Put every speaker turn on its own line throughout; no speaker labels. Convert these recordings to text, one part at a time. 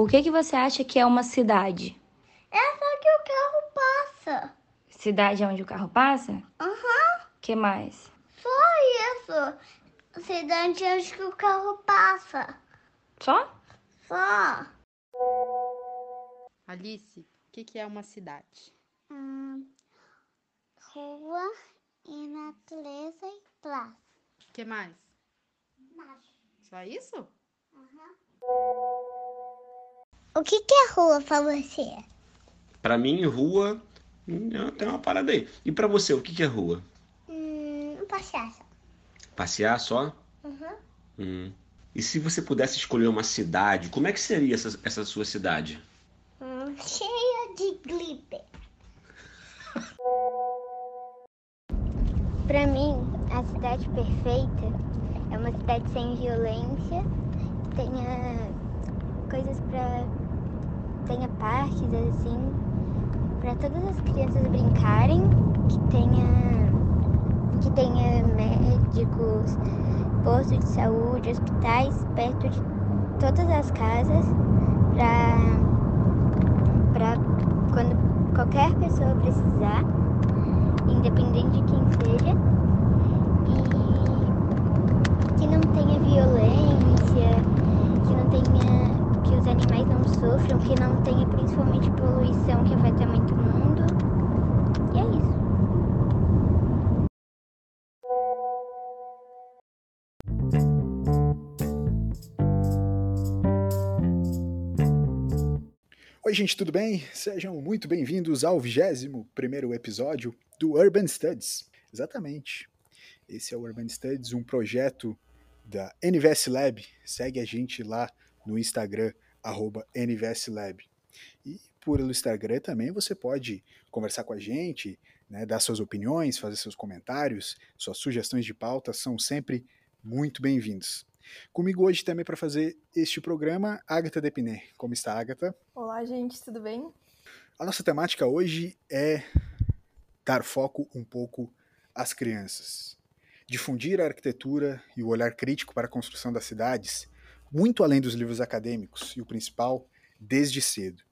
o que, que você acha que é uma cidade?
É só que o carro passa.
Cidade é onde o carro passa?
Aham. Uhum.
que mais?
Só isso. Cidade é onde o carro passa.
Só?
Só.
Alice, o que, que é uma cidade?
Hum, rua e natureza e praça.
O que mais?
Nada.
Só isso?
Uhum. O que, que é rua pra você?
Pra mim, rua tem uma parada aí. E pra você, o que, que é rua?
Hum, passear só.
Passear só?
Uhum.
Hum. E se você pudesse escolher uma cidade, como é que seria essa, essa sua cidade?
Hum, cheia de glitter. Pra mim, a cidade perfeita é uma cidade sem violência, que tenha coisas pra. Tenha parques assim, pra todas as crianças brincarem, que tenha. que tenha médicos, postos de saúde, hospitais perto de todas as casas, pra. pra quando qualquer pessoa precisar independente de quem seja, e que não tenha violência, que não tenha. Os animais não sofram, que não tenha principalmente poluição que afeta muito o mundo. E é isso.
Oi, gente, tudo bem? Sejam muito bem-vindos ao 21 primeiro episódio do Urban Studies. Exatamente. Esse é o Urban Studies, um projeto da NVS Lab. Segue a gente lá no Instagram, arroba NVS Lab. E por Instagram também você pode conversar com a gente, né, dar suas opiniões, fazer seus comentários, suas sugestões de pauta são sempre muito bem-vindos. Comigo hoje também para fazer este programa, Agatha Depiné. Como está, Agatha?
Olá, gente, tudo bem?
A nossa temática hoje é dar foco um pouco às crianças. Difundir a arquitetura e o olhar crítico para a construção das cidades, muito além dos livros acadêmicos, e o principal, desde cedo.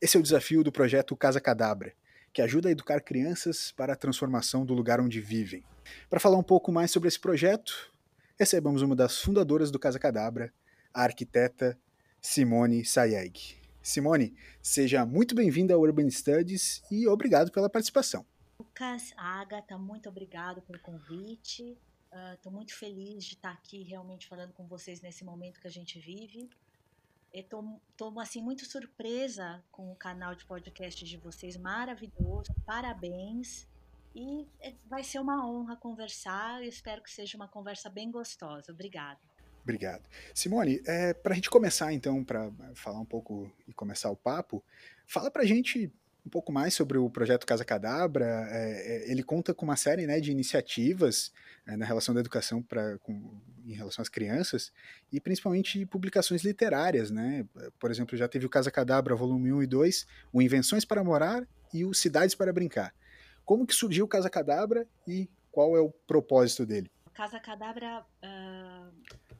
Esse é o desafio do projeto Casa Cadabra, que ajuda a educar crianças para a transformação do lugar onde vivem. Para falar um pouco mais sobre esse projeto, recebemos uma das fundadoras do Casa Cadabra, a arquiteta Simone Sayeg. Simone, seja muito bem-vinda ao Urban Studies e obrigado pela participação.
Lucas, Agatha, muito obrigado pelo convite. Estou uh, muito feliz de estar aqui realmente falando com vocês nesse momento que a gente vive. Estou assim muito surpresa com o canal de podcast de vocês, maravilhoso. Parabéns. E é, vai ser uma honra conversar. Eu espero que seja uma conversa bem gostosa. Obrigada.
Obrigado. Simone, é, para a gente começar então, para falar um pouco e começar o papo, fala para a gente um pouco mais sobre o projeto Casa Cadabra. É, é, ele conta com uma série né, de iniciativas é, na relação da educação pra, com, em relação às crianças e principalmente publicações literárias. Né? Por exemplo, já teve o Casa Cadabra volume 1 e 2, o Invenções para Morar e o Cidades para Brincar. Como que surgiu o Casa Cadabra e qual é o propósito dele?
Casa Cadabra, uh,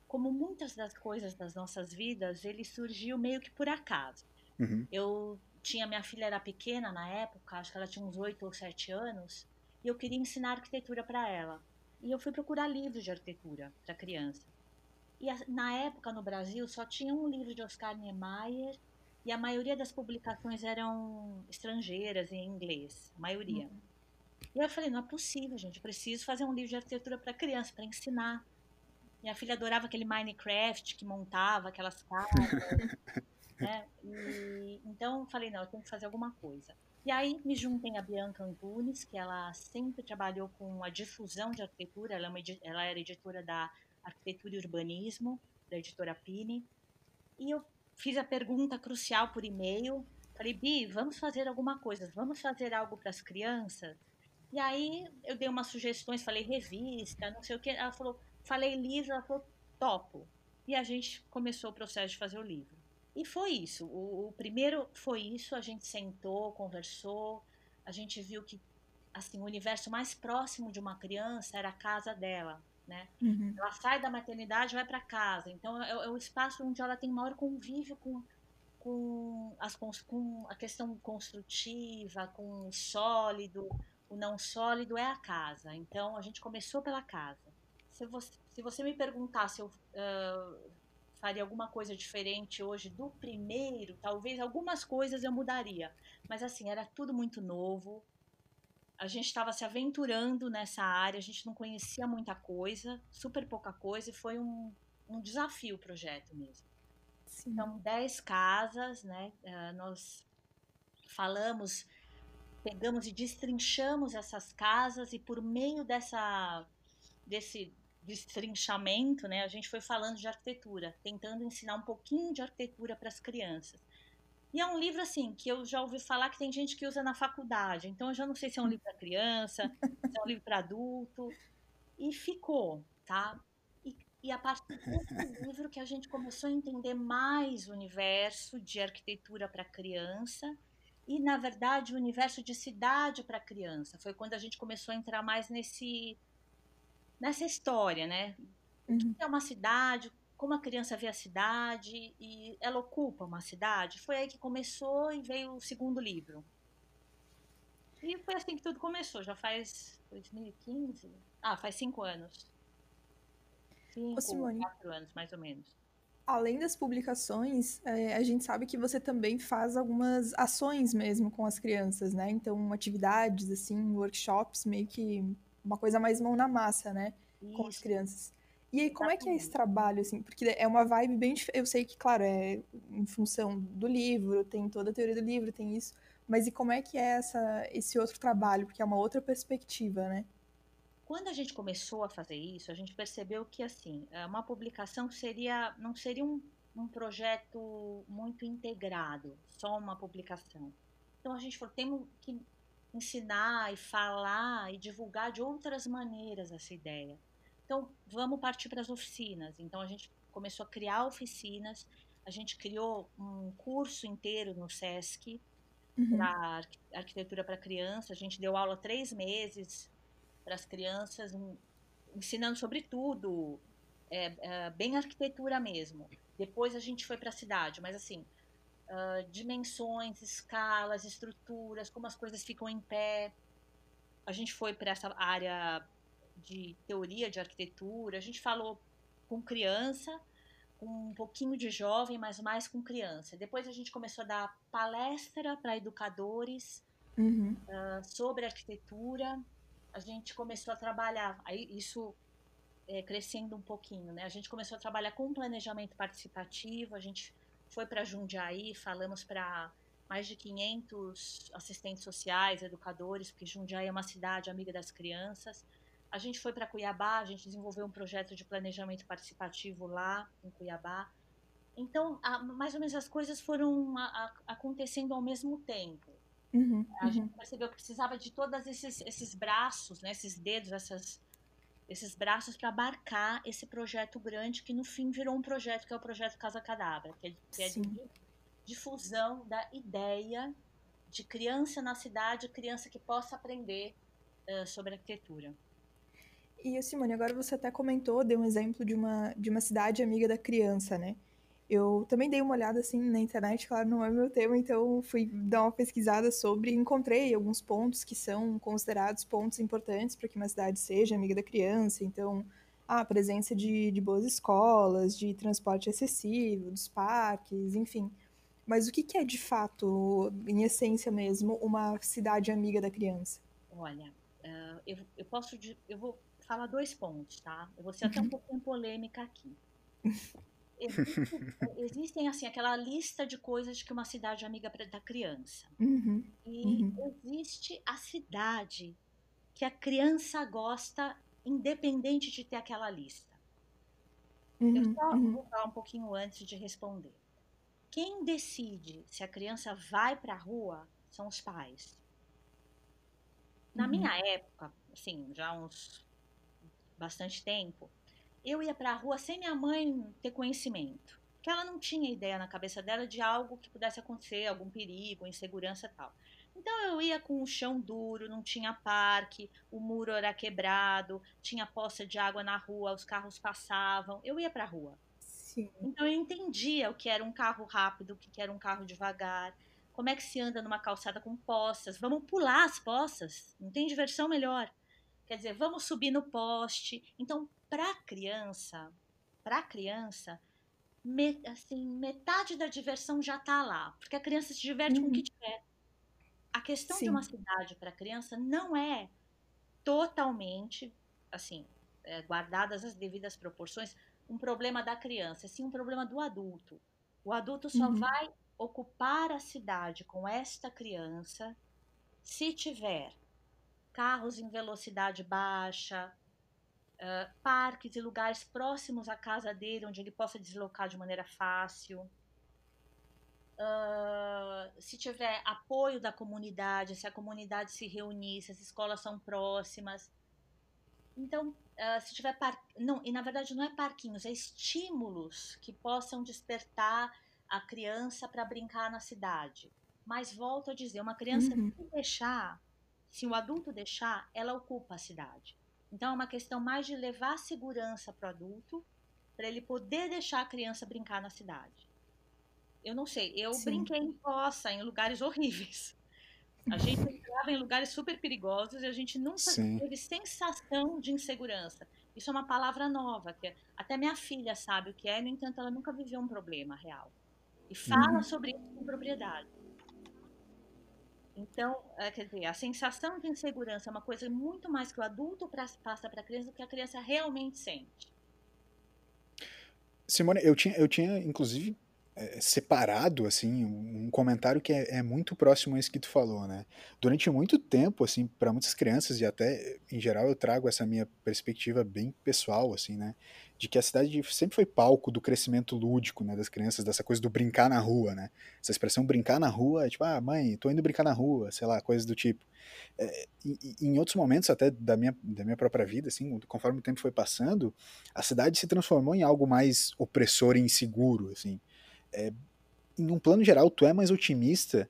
como muitas das coisas das nossas vidas, ele surgiu meio que por acaso. Uhum. Eu tinha minha filha era pequena na época, acho que ela tinha uns oito ou sete anos, e eu queria ensinar arquitetura para ela. E eu fui procurar livros de arquitetura para criança. E na época no Brasil só tinha um livro de Oscar Niemeyer e a maioria das publicações eram estrangeiras em inglês, a maioria. Uhum. E eu falei, não é possível, gente, eu preciso fazer um livro de arquitetura para criança, para ensinar. Minha filha adorava aquele Minecraft que montava aquelas casas. né? E, então falei, não, eu tenho que fazer alguma coisa. E aí me juntei a Bianca Antunes, que ela sempre trabalhou com a difusão de arquitetura, ela, é uma, ela era editora da Arquitetura e Urbanismo, da editora Pini. E eu fiz a pergunta crucial por e-mail. Falei, Bi, vamos fazer alguma coisa, vamos fazer algo para as crianças? E aí eu dei umas sugestões, falei revista, não sei o que. Ela falou, falei livro, ela falou, topo. E a gente começou o processo de fazer o livro. E foi isso. O, o, primeiro foi isso. A gente sentou, conversou. A gente viu que assim o universo mais próximo de uma criança era a casa dela, né? Uhum. Ela sai da maternidade, vai para casa. Então é, é, o espaço onde ela tem maior convívio com com, as, com a questão construtiva, com o sólido, o não sólido é a casa. Então a gente começou pela casa. Se você, se você me perguntar se eu uh, faria alguma coisa diferente hoje do primeiro, talvez algumas coisas eu mudaria. Mas assim, era tudo muito novo. A gente estava se aventurando nessa área, a gente não conhecia muita coisa, super pouca coisa, e foi um, um desafio o projeto mesmo. Sim. Então, 10 casas, né? Uh, nós falamos, pegamos e destrinchamos essas casas, e por meio dessa, desse destrinchamento, né, a gente foi falando de arquitetura, tentando ensinar um pouquinho de arquitetura para as crianças. E é um livro assim que eu já ouvi falar que tem gente que usa na faculdade, então eu já não sei se é um livro para criança, se é um livro para adulto, e ficou, tá? E, e a partir desse livro que a gente começou a entender mais o universo de arquitetura para criança e na verdade o universo de cidade para criança. Foi quando a gente começou a entrar mais nesse nessa história, né? O que uhum. é uma cidade, como a criança vê a cidade e ela ocupa uma cidade. Foi aí que começou e veio o segundo livro. E foi assim que tudo começou, já faz 2015? Ah, faz cinco anos. Cinco, Ô, quatro anos, mais ou menos.
Além das publicações, é, a gente sabe que você também faz algumas ações mesmo com as crianças, né? Então, atividades, assim, workshops, meio que uma coisa mais mão na massa, né? Isso. Com as crianças. E aí, como é que é esse trabalho, assim? Porque é uma vibe bem diferente. Eu sei que, claro, é em função do livro, tem toda a teoria do livro, tem isso. Mas e como é que é essa, esse outro trabalho? Porque é uma outra perspectiva, né?
Quando a gente começou a fazer isso, a gente percebeu que, assim, é, uma publicação seria, não seria um, um projeto muito integrado, só uma publicação. Então, a gente falou, temos que ensinar e falar e divulgar de outras maneiras essa ideia. Então, vamos partir para as oficinas. Então, a gente começou a criar oficinas, a gente criou um curso inteiro no SESC uhum. para arquitetura para criança. A gente deu aula três meses para as crianças, um, ensinando sobre tudo, é, é, bem arquitetura mesmo. Depois a gente foi para a cidade, mas assim, uh, dimensões, escalas, estruturas, como as coisas ficam em pé. A gente foi para essa área de teoria de arquitetura, a gente falou com criança, com um pouquinho de jovem, mas mais com criança. Depois a gente começou a dar palestra para educadores uhum. uh, sobre arquitetura. A gente começou a trabalhar, aí isso é, crescendo um pouquinho, né? A gente começou a trabalhar com planejamento participativo, a gente foi para Jundiaí, falamos para mais de 500 assistentes sociais, educadores, porque Jundiaí é uma cidade amiga das crianças. A gente foi para Cuiabá, a gente desenvolveu um projeto de planejamento participativo lá em Cuiabá. Então, a, mais ou menos as coisas foram a, a, acontecendo ao mesmo tempo. Uhum, a uhum. gente percebeu que precisava de todos esses, esses braços, né, esses dedos, essas, esses braços para abarcar esse projeto grande que no fim virou um projeto que é o projeto Casa Cadabra, que é, que é de difusão da ideia de criança na cidade, criança que possa aprender uh, sobre arquitetura.
E Simone, agora você até comentou, deu um exemplo de uma, de uma cidade amiga da criança, né? Eu também dei uma olhada assim na internet, claro, não é meu tema, então fui dar uma pesquisada sobre e encontrei alguns pontos que são considerados pontos importantes para que uma cidade seja amiga da criança. Então, a presença de, de boas escolas, de transporte acessível, dos parques, enfim. Mas o que, que é de fato, em essência mesmo, uma cidade amiga da criança?
Olha, uh, eu, eu posso, eu vou falar dois pontos, tá? Eu vou ser até um pouquinho polêmica aqui. existem assim aquela lista de coisas que uma cidade é amiga da criança. Uhum, e uhum. existe a cidade que a criança gosta, independente de ter aquela lista. Uhum, Eu só uhum. vou falar um pouquinho antes de responder. Quem decide se a criança vai para a rua são os pais. Na minha uhum. época, assim, já uns bastante tempo, eu ia para a rua sem minha mãe ter conhecimento. Porque ela não tinha ideia na cabeça dela de algo que pudesse acontecer, algum perigo, insegurança tal. Então eu ia com o chão duro, não tinha parque, o muro era quebrado, tinha poça de água na rua, os carros passavam. Eu ia para a rua.
Sim.
Então eu entendia o que era um carro rápido, o que era um carro devagar, como é que se anda numa calçada com poças. Vamos pular as poças, não tem diversão melhor. Quer dizer, vamos subir no poste. Então, para criança, para criança, me, assim, metade da diversão já está lá, porque a criança se diverte uhum. com o que uhum. tiver. A questão Sim. de uma cidade para criança não é totalmente, assim, é, guardadas as devidas proporções, um problema da criança, sim um problema do adulto. O adulto só uhum. vai ocupar a cidade com esta criança se tiver carros em velocidade baixa, uh, parques e lugares próximos à casa dele, onde ele possa deslocar de maneira fácil. Uh, se tiver apoio da comunidade, se a comunidade se reunir, se as escolas são próximas. Então, uh, se tiver par... não, e na verdade não é parquinhos, é estímulos que possam despertar a criança para brincar na cidade. Mas volto a dizer, uma criança uhum. se deixar se o adulto deixar, ela ocupa a cidade. Então é uma questão mais de levar segurança para o adulto, para ele poder deixar a criança brincar na cidade. Eu não sei, eu Sim. brinquei em poça, em lugares horríveis. A gente estava em lugares super perigosos e a gente nunca Sim. teve sensação de insegurança. Isso é uma palavra nova, que até minha filha sabe o que é, no entanto, ela nunca viveu um problema real. E fala uhum. sobre isso com propriedade. Então, é, quer dizer, a sensação de insegurança é uma coisa muito mais que o adulto passa para a criança do que a criança realmente sente.
Simone, eu tinha, eu tinha inclusive é, separado assim um, comentário que é, é, muito próximo a isso que tu falou, né? Durante muito tempo, assim, para muitas crianças e até em geral eu trago essa minha perspectiva bem pessoal, assim, né? De que a cidade sempre foi palco do crescimento lúdico, né, das crianças, dessa coisa do brincar na rua, né? Essa expressão brincar na rua é tipo, ah, mãe, tô indo brincar na rua, sei lá, coisas do tipo. É, e, em outros momentos até da minha, da minha própria vida, assim, conforme o tempo foi passando, a cidade se transformou em algo mais opressor e inseguro, assim é, em um plano geral, tu é mais otimista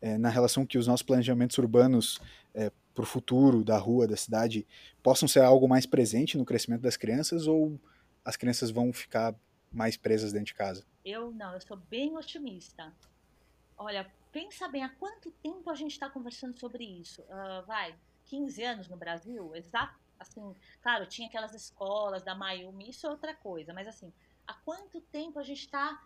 é, na relação que os nossos planejamentos urbanos é, para o futuro da rua, da cidade, possam ser algo mais presente no crescimento das crianças ou as crianças vão ficar mais presas dentro de casa?
Eu não, eu sou bem otimista. Olha, pensa bem, há quanto tempo a gente está conversando sobre isso? Uh, vai, 15 anos no Brasil? Exato, assim, claro, tinha aquelas escolas da Mayumi, isso é outra coisa, mas assim, há quanto tempo a gente está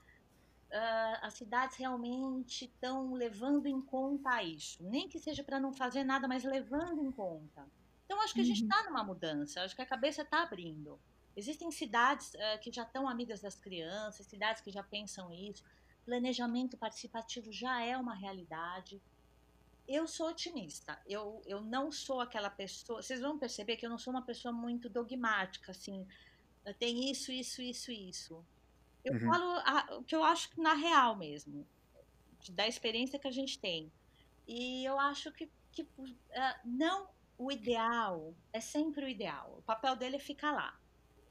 uh, as cidades realmente estão levando em conta isso. Nem que seja para não fazer nada, mas levando em conta. Então, acho que a gente está uhum. numa mudança, acho que a cabeça está abrindo. Existem cidades uh, que já estão amigas das crianças, cidades que já pensam isso. Planejamento participativo já é uma realidade. Eu sou otimista. Eu, eu não sou aquela pessoa. Vocês vão perceber que eu não sou uma pessoa muito dogmática, assim. Tem isso, isso, isso, isso. Eu uhum. falo a, o que eu acho na real mesmo, da experiência que a gente tem. E eu acho que, que uh, não o ideal é sempre o ideal. O papel dele é ficar lá.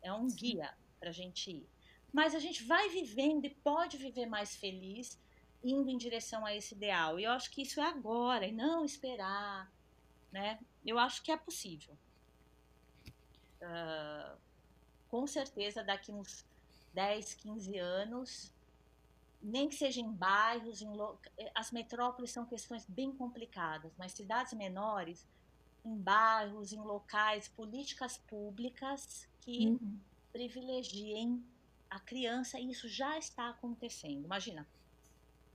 É um guia para a gente ir. Mas a gente vai vivendo e pode viver mais feliz indo em direção a esse ideal. E eu acho que isso é agora e não esperar, né? Eu acho que é possível. Uh, com certeza daqui uns 10, 15 anos, nem que seja em bairros, em lo... Eh, as metrópoles são questões bem complicadas, mas cidades menores, em bairros, em locais, políticas públicas que uhum. privilegiem a criança, e isso já está acontecendo. Imagina,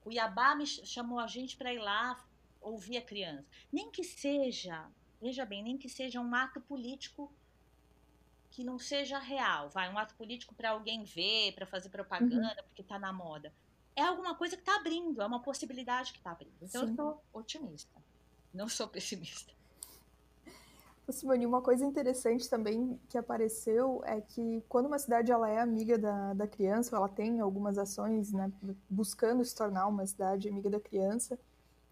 Cuiabá me chamou a gente para ir lá ouvir a criança. Nem que seja, veja bem, nem que seja um ato político que não seja real, vai, um ato político para alguém ver, para fazer propaganda, uhum. porque está na moda. É alguma coisa que está abrindo, é uma possibilidade que está abrindo. Então Sim. eu sou otimista, não sou pessimista.
Simone, uma coisa interessante também que apareceu é que quando uma cidade ela é amiga da, da criança, ela tem algumas ações né, buscando se tornar uma cidade amiga da criança,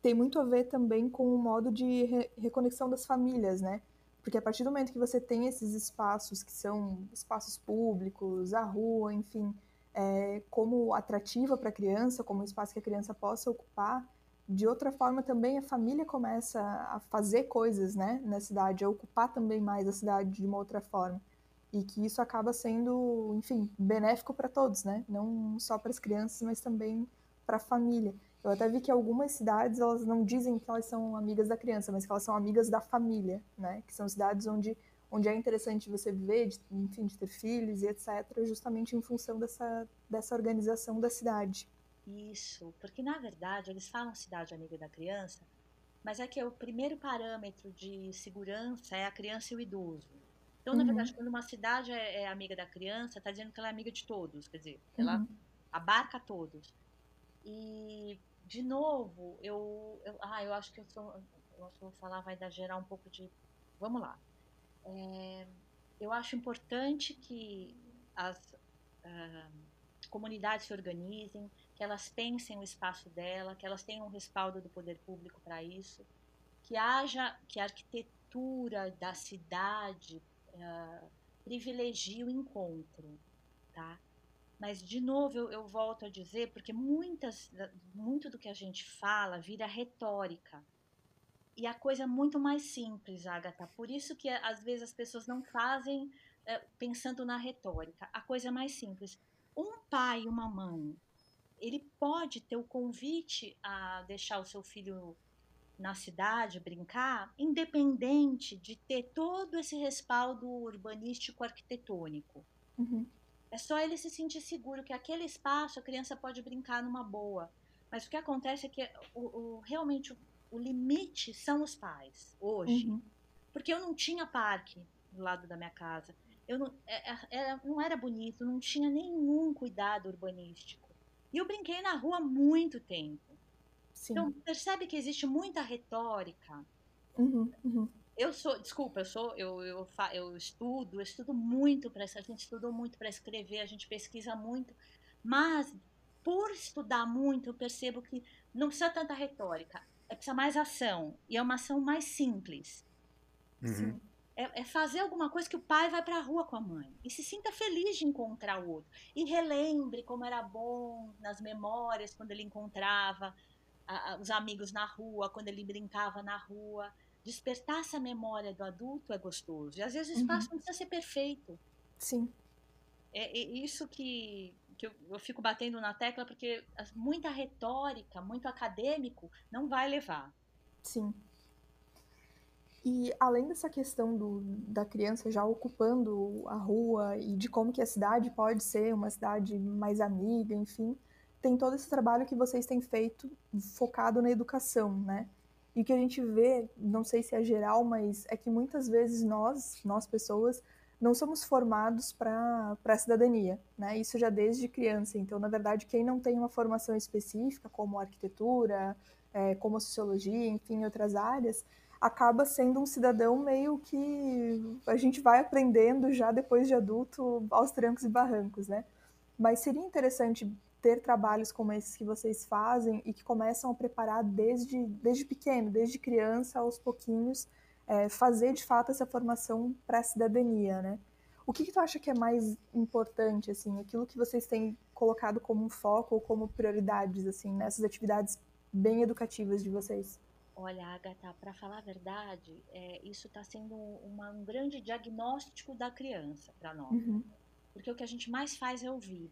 tem muito a ver também com o modo de re reconexão das famílias, né? Porque a partir do momento que você tem esses espaços que são espaços públicos, a rua, enfim, é, como atrativa para a criança, como um espaço que a criança possa ocupar, de outra forma também a família começa a fazer coisas né, na cidade, a ocupar também mais a cidade de uma outra forma. e que isso acaba sendo, enfim, benéfico para todos, né? Não só para as crianças, mas também para a família. Eu até vi que algumas cidades elas não dizem que elas são amigas da criança, mas que elas são amigas da família, né? Que são cidades onde onde é interessante você viver, de, enfim, de ter filhos e etc, justamente em função dessa dessa organização da cidade.
Isso, porque na verdade eles falam cidade amiga da criança, mas é que o primeiro parâmetro de segurança é a criança e o idoso. Então, uhum. na verdade, quando uma cidade é, é amiga da criança, está dizendo que ela é amiga de todos, quer dizer, ela uhum. abarca todos. E, de novo, eu, eu, ah, eu acho que eu sou, eu acho que vou falar, vai dar gerar um pouco de, vamos lá. É, eu acho importante que as uh, comunidades se organizem, que elas pensem o espaço dela, que elas tenham um respaldo do poder público para isso, que haja, que a arquitetura da cidade uh, privilegie o encontro, tá? Mas, de novo, eu, eu, volto a dizer, porque muitas, muito do que a gente fala vira retórica. E a coisa é muito mais simples, Agatha. Por isso que, às vezes, as pessoas não fazem uh, pensando na retórica. A coisa é mais simples. Um pai e uma mãe, ele pode ter o convite a deixar o seu filho na cidade brincar, independente de ter todo esse respaldo urbanístico arquitetônico.
Uhum.
É só ele se sentir seguro que aquele espaço a criança pode brincar numa boa. Mas o que acontece é que o, o realmente o, o, limite são os pais hoje. Uhum. Porque eu não tinha parque do lado da minha casa. Eu não, é, é, era, não era bonito, não tinha nenhum cuidado urbanístico. E eu brinquei na rua há muito tempo.
Sim.
Então, percebe que existe muita retórica.
Uhum, uhum.
Eu sou, desculpa, eu sou, eu, eu, eu estudo, eu estudo muito para a gente estudou muito para escrever, a gente pesquisa muito, mas por estudar muito, eu percebo que não precisa tanta retórica, é precisa mais ação, e é uma ação mais simples.
Uhum.
É, é, fazer alguma coisa que o pai vai para a rua com a mãe e se sinta feliz de encontrar o outro e relembre como era bom nas memórias quando ele encontrava a, os amigos na rua, quando ele brincava na rua. Despertar essa memória do adulto é gostoso. E às vezes o espaço uhum. não precisa ser perfeito.
Sim.
É, é isso que, que eu, eu, fico batendo na tecla, porque muita retórica, muito acadêmico, não vai levar.
Sim. E além dessa questão do, da criança já ocupando a rua e de como que a cidade pode ser uma cidade mais amiga, enfim, tem todo esse trabalho que vocês têm feito focado na educação, né? E o que a gente vê, não sei se é geral, mas é que muitas vezes nós, nós pessoas, não somos formados para a cidadania, né? Isso já desde criança. Então, na verdade, quem não tem uma formação específica, como arquitetura, é, como sociologia, enfim, outras áreas, acaba sendo um cidadão meio que a gente vai aprendendo já depois de adulto aos trancos e barrancos, né? Mas seria interessante ter trabalhos como esses que vocês fazem e que começam a preparar desde, desde pequeno, desde criança, aos pouquinhos, é, fazer de fato essa formação para a cidadania, né? O que, que tu acha que é mais importante, assim, aquilo que vocês têm colocado como um foco ou como prioridades, assim, nessas atividades bem educativas de vocês?
Olha, Agatha, para falar a verdade, é, isso está sendo uma, um grande diagnóstico da criança para nós.
Uhum.
Porque o que a gente mais faz é ouvir.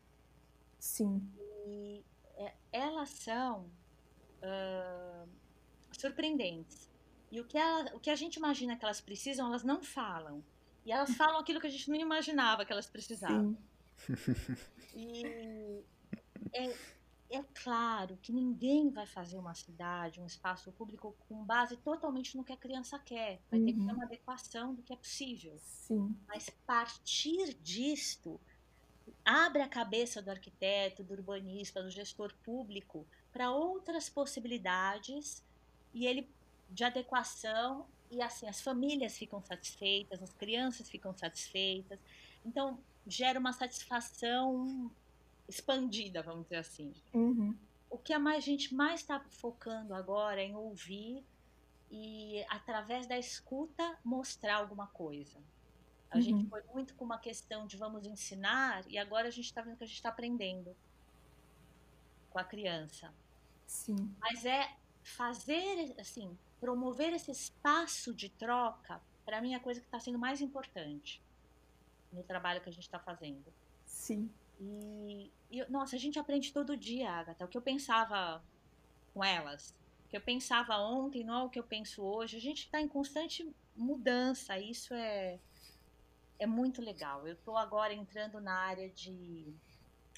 Sim.
E é, elas são uh, surpreendentes. E o que, ela, o que a gente imagina que elas precisam, elas não falam. E elas falam aquilo que a gente não imaginava que elas precisavam. e é, é claro que ninguém vai fazer uma cidade, um espaço público com base totalmente no que a criança quer. Vai uhum. ter que ter uhum. uma adequação do que é possível.
Sim.
Mas partir disto abre a cabeça do arquiteto, do urbanista, do gestor público para outras possibilidades e ele de adequação e assim as famílias ficam satisfeitas, as crianças ficam satisfeitas. Então gera uma satisfação expandida, vamos dizer assim.
Uhum.
O que a mais gente mais está focando agora é em ouvir e através da escuta mostrar alguma coisa. A uhum. gente foi muito com uma questão de vamos ensinar e agora a gente está vendo que a gente está aprendendo com a criança.
Sim.
Mas é fazer, assim, promover esse espaço de troca, para mim é a coisa que está sendo mais importante. no trabalho que a gente está fazendo.
Sim.
E, e, nossa, a gente aprende todo dia, Agatha. O que eu pensava com elas, o que eu pensava ontem não é o que eu penso hoje. A gente está em constante mudança. Isso é, é muito legal. Eu estou agora entrando na área de.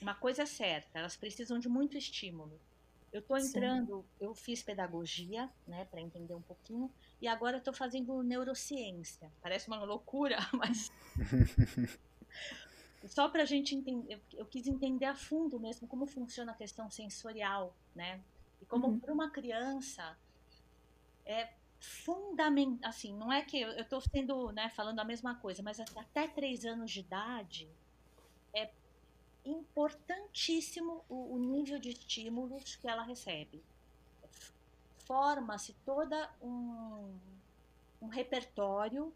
Uma coisa é certa, elas precisam de muito estímulo. Eu estou entrando, Sim. eu fiz pedagogia, né, para entender um pouquinho, e agora estou fazendo neurociência. Parece uma loucura, mas só para a gente entender, eu quis entender a fundo mesmo como funciona a questão sensorial, né? E como uhum. para uma criança é fundamental, assim, não é que eu estou sendo, né, falando a mesma coisa, mas até três anos de idade é importantíssimo o, o nível de estímulos que ela recebe. Forma-se toda um, um repertório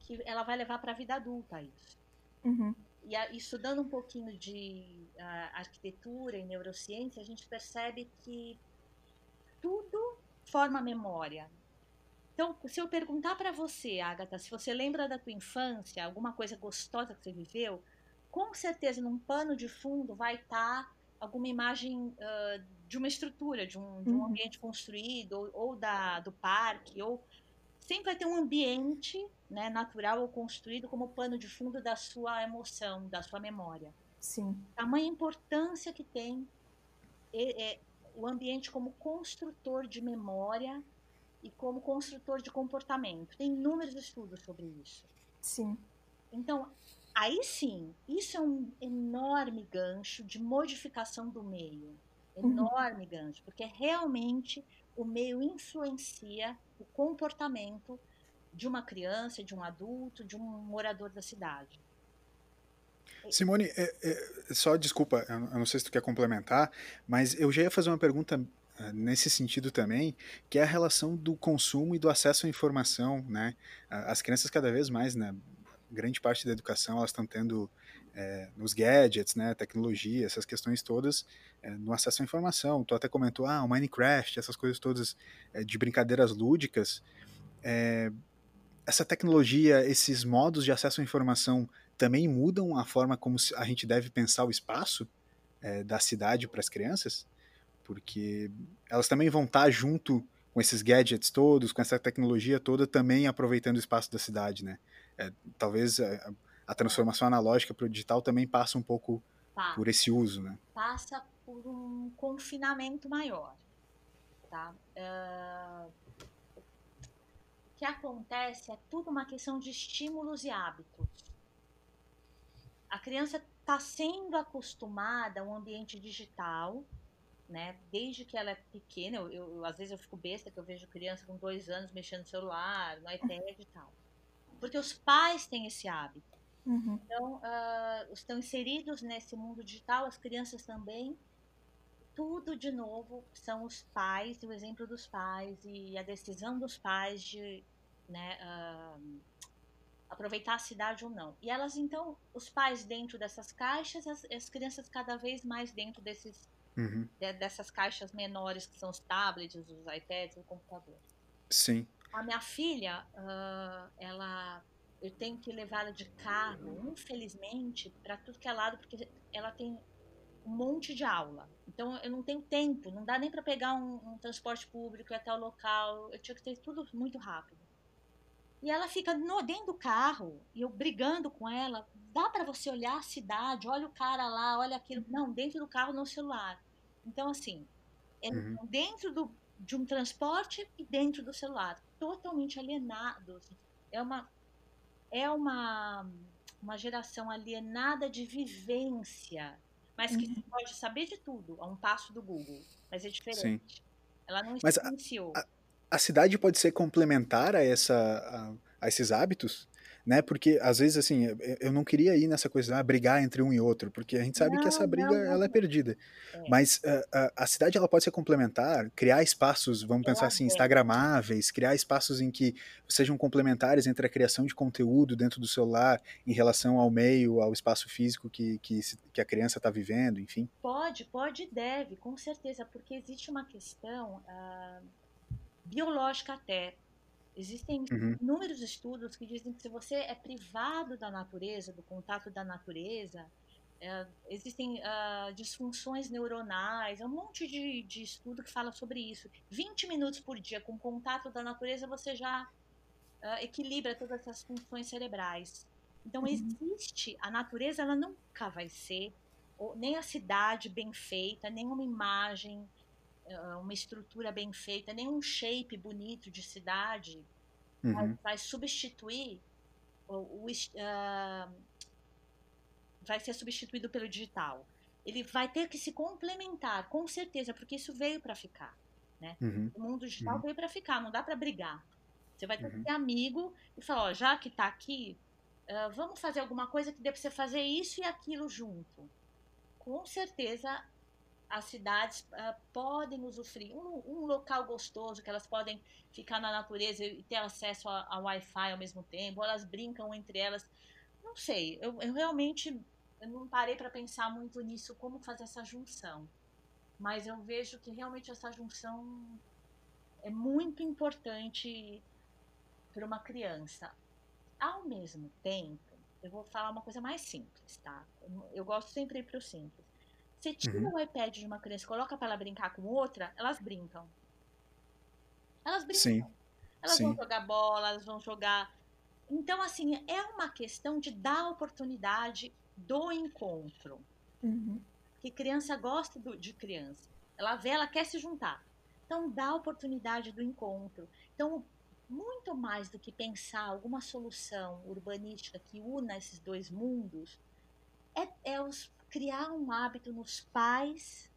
que ela vai levar para a vida adulta isso.
Uhum.
E a, estudando um pouquinho de uh, arquitetura e neurociência, a gente percebe que tudo forma memória. Então, se eu perguntar para você, Agatha, se você lembra da tua infância, alguma coisa gostosa que você viveu, com certeza num pano de fundo vai estar tá alguma imagem uh, de uma estrutura, de um, de um uhum. ambiente construído, ou, ou, da, do parque, ou sempre vai ter um ambiente né, natural ou construído como pano de fundo da sua emoção, da sua memória.
Sim.
Tamanha importância que tem é, é, o ambiente como construtor de memória e como construtor de comportamento. Tem inúmeros estudos sobre isso.
Sim.
Então, Aí sim, isso é um enorme gancho de modificação do meio. Uhum. Enorme uhum. gancho, porque realmente o meio influencia o comportamento de uma criança, de um adulto, de um morador da cidade.
Simone, é, é, só desculpa, eu não sei se tu quer complementar, mas eu já ia fazer uma pergunta é, nesse sentido também, que é a relação do consumo e do acesso à informação, né? As crianças cada vez mais, né, grande parte da educação elas estão tendo é, nos gadgets, né, tecnologia, essas questões todas, é, no acesso à informação. Tu até comentou, ah, o Minecraft, essas coisas todas é, de brincadeiras lúdicas. Essa tecnologia, esses modos de acesso à informação também mudam a forma como a gente deve pensar o espaço é, da cidade para as crianças? Porque elas também vão estar junto com esses gadgets todos, com essa tecnologia toda, também aproveitando o espaço da cidade, né? é, talvez a, é, a, transformação analógica para o digital também passa um pouco tá. por esse uso, né?
Passa por um confinamento maior, tá? Uh, que acontece é tudo uma questão de estímulos e hábitos. A criança está sendo acostumada a um ambiente digital, né? Desde que ela é pequena, eu, eu, às vezes eu fico besta que eu vejo criança com dois anos mexendo no celular, no iPad e tal porque os pais têm esse hábito.
Uhum.
Então, uh, estão inseridos nesse mundo digital, as crianças também. Tudo, de novo, são os pais, o exemplo dos pais e a decisão dos pais de né, uh, aproveitar a cidade ou não. E elas, então, os pais dentro dessas caixas, as, as crianças cada vez mais dentro desses,
uhum.
de, dessas caixas menores que são os tablets, os iPads, o computador.
Sim.
A minha filha, uh, ela, eu tenho que levá-la de carro, infelizmente, para tudo que é lado, porque ela tem um monte de aula. Então eu não tenho tempo, não dá nem para pegar um, um, transporte público e até o local. Eu tinha que ter tudo muito rápido. E ela fica no, dentro do carro e eu brigando com ela. Dá para você olhar a cidade, olha o cara lá, olha aquilo. Não, dentro do carro no celular. Então assim, é uhum. dentro do, de um transporte e dentro do celular totalmente alienados. É uma, é uma, uma geração alienada de vivência, mas que uhum. pode saber de tudo a um passo do Google. Mas é diferente. Sim. Ela não
mas a, a, a, cidade pode ser complementar a, essa, a, a esses hábitos? Né? Porque às vezes assim, eu não queria ir nessa coisa, ah, brigar entre um e outro, porque a gente sabe não, que essa briga não, não, ela é perdida. É. Mas uh, a cidade ela pode ser complementar, criar espaços, vamos pensar assim, instagramáveis, criar espaços em que sejam complementares entre a criação de conteúdo dentro do celular em relação ao meio, ao espaço físico que, que, que a criança está vivendo, enfim.
Pode, pode e deve, com certeza, porque existe uma questão uh, biológica até Existem uhum. inúmeros estudos que dizem que se você é privado da natureza, do contato da natureza, é, existem uh, disfunções neuronais, é um monte de, de estudo que fala sobre isso. 20 minutos por dia com contato da natureza, você já uh, equilibra todas essas funções cerebrais. Então, uhum. existe, a natureza ela nunca vai ser, ou, nem a cidade bem feita, nem uma imagem, uma estrutura bem feita, nem um shape bonito de cidade uhum. vai, vai, substituir o, o vai ser substituído pelo digital. Ele vai ter que se complementar, com certeza, porque isso veio para ficar. Né? Uhum. O mundo digital uhum. veio para ficar, não dá para brigar. Você vai ter uhum. que ser amigo e falar: ó, já que está aqui, uh, vamos fazer alguma coisa que dê para você fazer isso e aquilo junto. Com certeza, as cidades uh, podem usufruir um, um, local gostoso que elas podem ficar na natureza e ter acesso a, Wi-Fi ao mesmo tempo, elas brincam entre elas. Não sei, eu, eu realmente não parei para pensar muito nisso, como fazer essa junção. Mas eu vejo que realmente essa junção é muito importante para uma criança. Ao mesmo tempo, eu vou falar uma coisa mais simples, tá? Eu gosto sempre para o simples. Você tira uhum. o iPad de uma criança e coloca para ela brincar com outra, elas brincam. Elas brincam. Sim. Elas Sim. vão jogar bola, elas vão jogar. Então, assim, é uma questão de dar oportunidade do encontro. Uhum. Que criança gosta do, de criança. Ela vê, ela quer se juntar. Então, dá a oportunidade do encontro. Então, muito mais do que pensar alguma solução urbanística que una esses dois mundos, é, é os, criar um hábito nos pais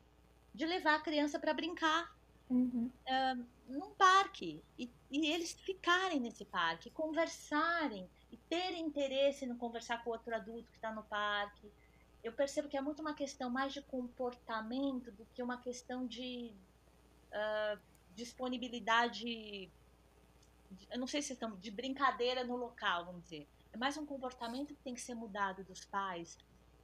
de levar a criança para brincar uhum. uh, num parque e, e, eles ficarem nesse parque, conversarem e terem interesse no conversar com outro adulto que está no parque. Eu percebo que é muito uma questão mais de comportamento do que uma questão de uh, disponibilidade. Eu não sei se estão de brincadeira no local, vamos dizer. É mais um comportamento que tem que ser mudado dos pais,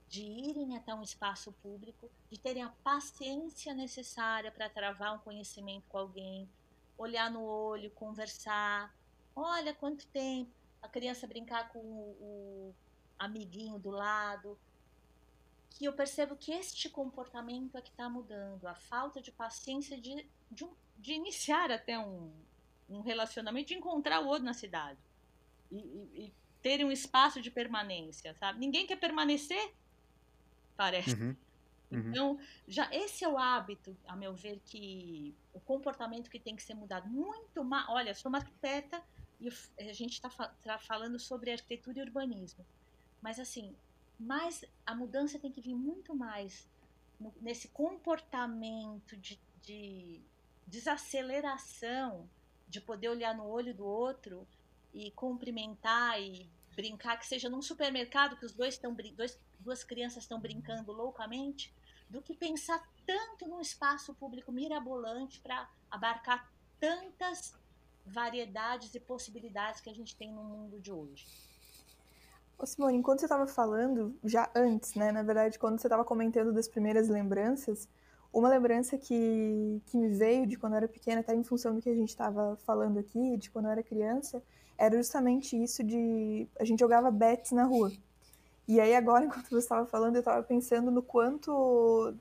de irem até um espaço público, de terem a paciência necessária para travar um conhecimento com alguém, olhar no olho, conversar. Olha quanto tempo a criança brincar com o, o amiguinho do lado. Que eu percebo que este comportamento é que está mudando, a falta de paciência de, de, um, de iniciar até um, um relacionamento, de encontrar o outro na cidade. E, e, e um espaço de permanência, sabe? Ninguém quer permanecer parece. Uhum. Uhum. Então, já esse é o hábito, a meu ver, que o comportamento que tem que ser mudado muito mais. Olha, sou uma arquiteta e a gente está tá falando sobre arquitetura e urbanismo, mas assim, mais a mudança tem que vir muito mais no, nesse comportamento de, de desaceleração, de poder olhar no olho do outro e cumprimentar e brincar, que seja num supermercado que os dois estão dois duas crianças estão brincando loucamente, do que pensar tanto num espaço público mirabolante para abarcar tantas variedades e possibilidades que a gente tem no mundo de hoje.
Ô Simone, enquanto você estava falando, já antes, né, na verdade, quando você estava comentando das primeiras lembranças, uma lembrança que, que me veio de quando eu era pequena, até em função do que a gente estava falando aqui, de quando eu era criança, era justamente isso de a gente jogava bets na rua. E aí agora, enquanto você estava falando, eu estava pensando no quanto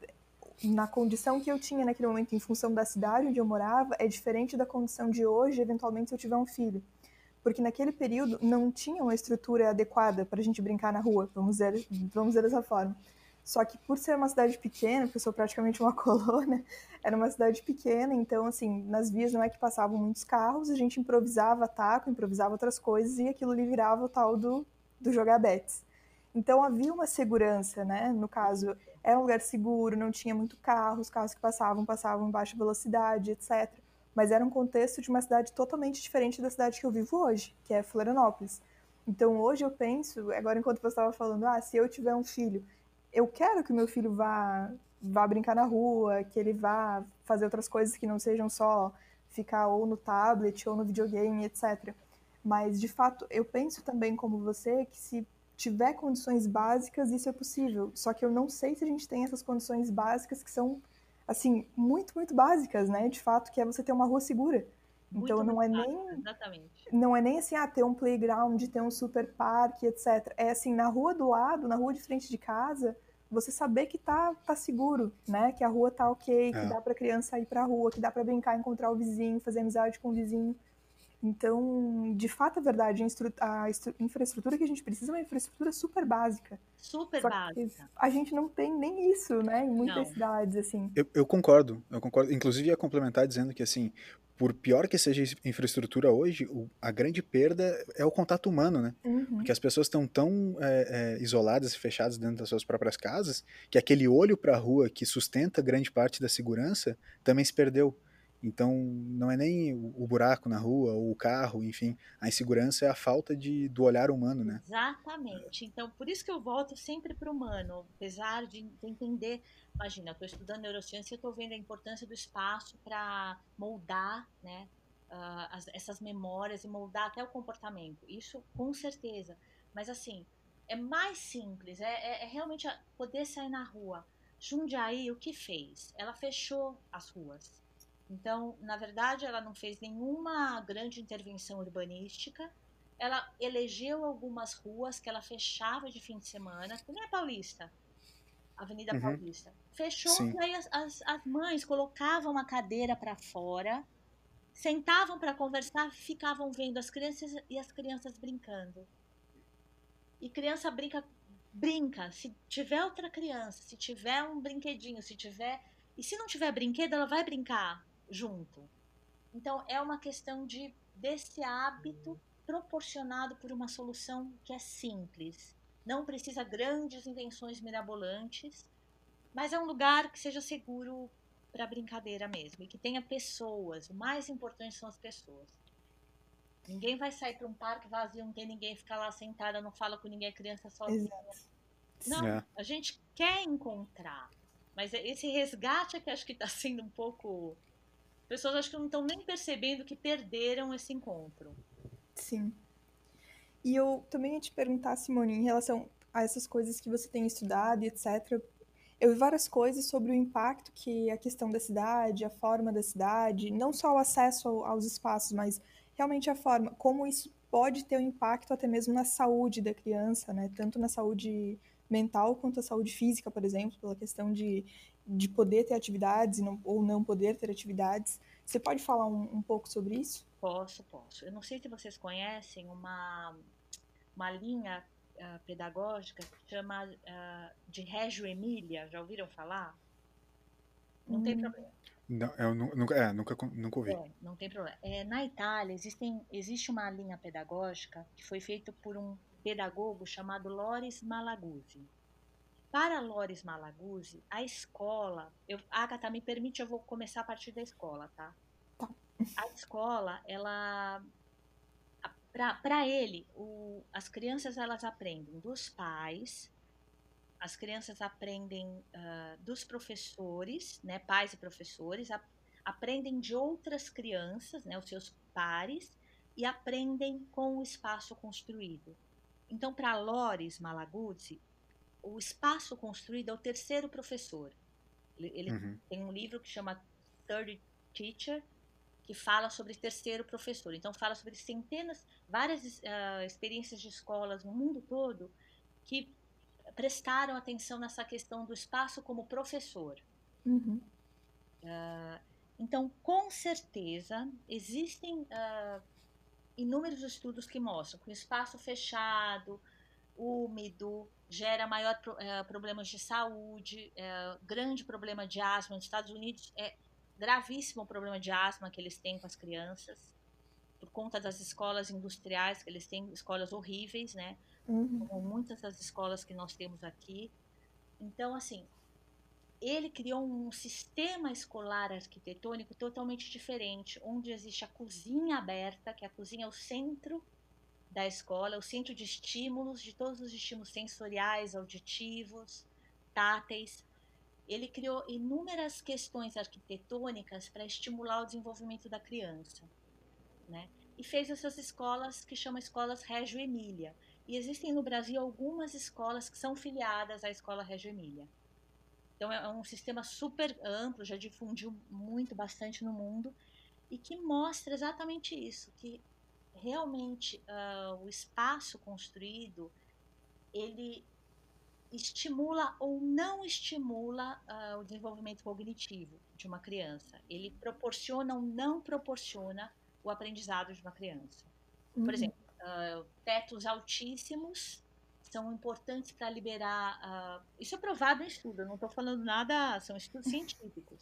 na condição que eu tinha naquele momento em função da cidade onde eu morava é diferente da condição de hoje, eventualmente se eu tiver um filho. Porque naquele período não tinha uma estrutura adequada para a gente brincar na rua, vamos dizer, vamos dizer dessa forma. Só que por ser uma cidade pequena, porque eu sou praticamente uma colônia, era uma cidade pequena, então assim, nas vias não é que passavam muitos carros, a gente improvisava taco, improvisava outras coisas e aquilo lhe virava o tal do, do jogar bets. Então havia uma segurança, né? No caso, era um lugar seguro, não tinha muito carro, os carros que passavam passavam em baixa velocidade, etc. Mas era um contexto de uma cidade totalmente diferente da cidade que eu vivo hoje, que é Florianópolis. Então hoje eu penso, agora enquanto você estava falando, ah, se eu tiver um filho, eu quero que o meu filho vá vá brincar na rua, que ele vá fazer outras coisas que não sejam só ficar ou no tablet ou no videogame, etc. Mas de fato, eu penso também como você que se tiver condições básicas, isso é possível. Só que eu não sei se a gente tem essas condições básicas que são, assim, muito, muito básicas, né? De fato, que é você ter uma rua segura. Muito então não é nem
exatamente.
não é nem assim ah, ter um playground, ter um super parque, etc. É assim na rua do lado, na rua de frente de casa, você saber que tá, tá seguro, né? Que a rua tá ok, que é. dá para criança ir para rua, que dá para brincar, encontrar o vizinho, fazer amizade com o vizinho. Então, de fato, é verdade, a, a infraestrutura que a gente precisa é uma infraestrutura super básica.
Super Só básica.
A gente não tem nem isso, né, em muitas não. cidades, assim.
Eu, eu, concordo, eu concordo. Inclusive, ia complementar dizendo que, assim, por pior que seja a infraestrutura hoje, o, a grande perda é o contato humano, né? Uhum. Porque as pessoas estão tão é, é, isoladas e fechadas dentro das suas próprias casas que aquele olho para a rua que sustenta grande parte da segurança também se perdeu. Então, não é nem o buraco na rua ou o carro, enfim, a insegurança é a falta de, do olhar humano, né?
Exatamente. Então, por isso que eu volto sempre para o humano, apesar de entender. Imagina, eu estou estudando neurociência e estou vendo a importância do espaço para moldar, né, uh, as, essas memórias e moldar até o comportamento. Isso, com certeza. Mas, assim, é mais simples, é, é, é realmente poder sair na rua. Jundiaí, o que fez? Ela fechou as ruas então, na verdade, ela não fez nenhuma grande intervenção urbanística. Ela elegeu algumas ruas que ela fechava de fim de semana, que nem a Paulista, Avenida uhum. Paulista. Fechou Sim. e aí as, as, as mães colocavam uma cadeira para fora, sentavam para conversar, ficavam vendo as crianças e as crianças brincando. E criança brinca, brinca. Se tiver outra criança, se tiver um brinquedinho, se tiver. E se não tiver brinquedo, ela vai brincar junto. Então é uma questão de desse hábito proporcionado por uma solução que é simples. Não precisa grandes invenções mirabolantes, mas é um lugar que seja seguro para brincadeira mesmo e que tenha pessoas. O mais importante são as pessoas. Ninguém vai sair para um parque vazio, não tem ninguém ficar lá sentada, não fala com ninguém, criança sozinha. Exato. Não, é. a gente quer encontrar, mas esse resgate é que acho que está sendo um pouco pessoas acho que não estão nem percebendo que perderam esse encontro.
Sim. E eu também ia te perguntar, Simone, em relação a essas coisas que você tem estudado etc. Eu vi várias coisas sobre o impacto que a questão da cidade, a forma da cidade, não só o acesso aos espaços, mas realmente a forma, como isso pode ter um impacto até mesmo na saúde da criança, né? Tanto na saúde mental quanto na saúde física, por exemplo, pela questão de de poder ter atividades não, ou não poder ter atividades. Você pode falar um, um, pouco sobre isso?
Posso, posso. Eu não sei se vocês conhecem uma, uma linha uh, pedagógica que chama uh, de Reggio Emília. Já ouviram falar? Não hum. tem problema.
Não, eu nunca, é, nunca, nunca ouvi.
É, não tem problema. É, na Itália existem, existe uma linha pedagógica que foi feita por um pedagogo chamado Loris Malaguzzi. Para Lores Malaguzzi, a escola. Eu, Agatha, me permite, eu vou começar a partir da escola, tá?
Tá.
A escola, ela. Para ele, o, as crianças elas aprendem dos pais, as crianças aprendem uh, dos professores, né, pais e professores, a, aprendem de outras crianças, né, os seus pares, e aprendem com o espaço construído. Então, para Lores Malaguzzi, o espaço construído é o terceiro professor. Ele, ele uhum. tem um livro que chama Third Teacher, que fala sobre terceiro professor. Então, fala sobre centenas, várias uh, experiências de escolas no mundo todo que prestaram atenção nessa questão do espaço como professor.
Uhum.
Uh, então, com certeza, existem uh, inúmeros estudos que mostram que o espaço fechado, úmido, gera maior é, problemas de saúde, é, grande problema de asma. Nos Estados Unidos é gravíssimo o problema de asma que eles têm com as crianças, por conta das escolas industriais, que eles têm escolas horríveis, né?
Uhum.
Como muitas das escolas que nós temos aqui. Então, assim, ele criou um sistema escolar arquitetônico totalmente diferente, onde existe a cozinha aberta, que a cozinha é o centro da escola, o centro de estímulos, de todos os estímulos sensoriais, auditivos, táteis. Ele criou inúmeras questões arquitetônicas para estimular o desenvolvimento da criança, né? E fez essas escolas que chamam escolas Reggio Emília. E existem no Brasil algumas escolas que são filiadas à escola Reggio Emília. Então é um sistema super amplo, já difundiu muito, bastante no mundo. e que mostra exatamente isso, que realmente uh, o espaço construído ele estimula ou não estimula uh, o desenvolvimento cognitivo de uma criança. Ele proporciona ou não proporciona o aprendizado de uma criança. Por uhum. exemplo, uh, tetos altíssimos são importantes para liberar. Uh, isso é provado em estudo, eu não estou falando nada, são estudos científicos.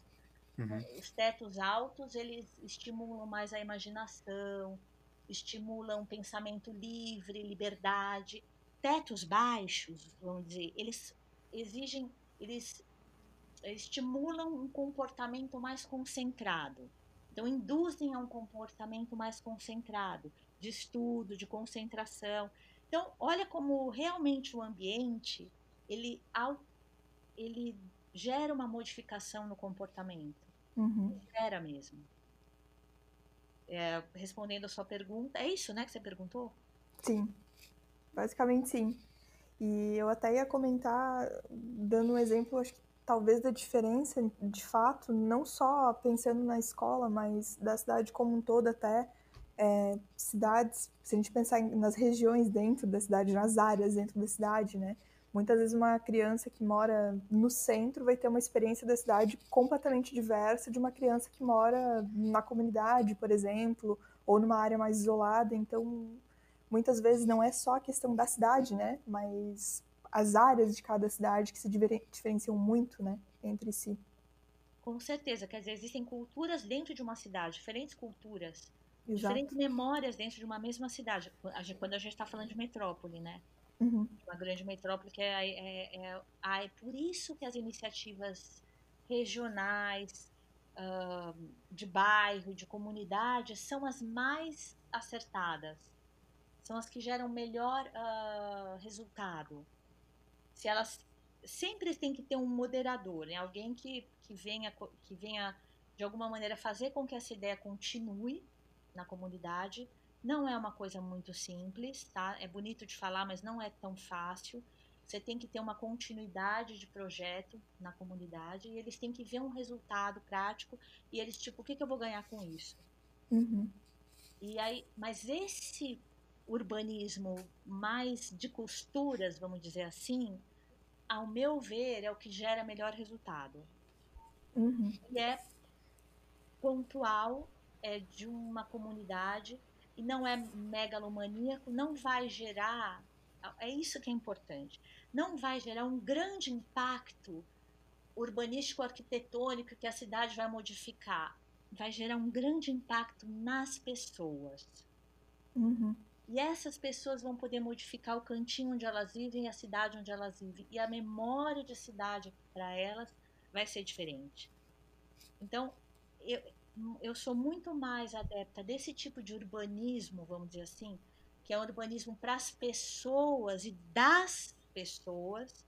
Uhum. Os tetos altos eles estimulam mais a imaginação, estimulam pensamento livre, liberdade. Tetos baixos, vamos dizer, eles exigem, eles estimulam um comportamento mais concentrado. Então, induzem a um comportamento mais concentrado, de estudo, de concentração. Então, olha como realmente o ambiente ele, ele gera uma modificação no comportamento. Uhum. Gera mesmo. É, respondendo a sua pergunta, é isso, né, que você perguntou?
Sim, basicamente sim. E eu até ia comentar, dando um exemplo, acho que talvez da diferença, de fato, não só pensando na escola, mas da cidade como um todo até, é, cidades, se a gente pensar nas regiões dentro da cidade, nas áreas dentro da cidade, né? Muitas vezes uma criança que mora no centro vai ter uma experiência da cidade completamente diversa de uma criança que mora na comunidade, por exemplo, ou numa área mais isolada. Então, muitas vezes não é só a questão da cidade, né? Mas as áreas de cada cidade que se diferenciam muito, né, entre si.
Com certeza, quer dizer, existem culturas dentro de uma cidade, diferentes culturas Exato. diferentes memórias dentro de uma mesma cidade. Quando a gente está falando de metrópole, né? Uhum. Uma grande metrópole que é, é, é, é, por isso que as iniciativas regionais, uh, de bairro, de comunidade, são as mais acertadas. São as que geram melhor uh, resultado. Se elas sempre tem que ter um moderador, né? alguém que, que, venha, que venha de alguma maneira fazer com que essa ideia continue na comunidade. Não é uma coisa muito simples, tá? É bonito de falar, mas não é tão fácil. Você tem que ter uma continuidade de projeto na comunidade e eles têm que ver um resultado prático e eles tipo, o que, que eu vou ganhar com isso? Uhum. E aí, mas esse urbanismo mais de costuras, vamos dizer assim, ao meu ver, é o que gera melhor resultado. Uhum. E é pontual é de uma comunidade e não é megalomaníaco, não vai gerar, é isso que é importante, não vai gerar um grande impacto urbanístico arquitetônico que a cidade vai modificar, vai gerar um grande impacto nas pessoas. Uhum. E essas pessoas vão poder modificar o cantinho onde elas vivem, a cidade onde elas vivem. E a memória de cidade para elas vai ser diferente. Então, eu, eu sou muito mais adepta desse tipo de urbanismo, vamos dizer assim, que é um urbanismo para as pessoas e das pessoas,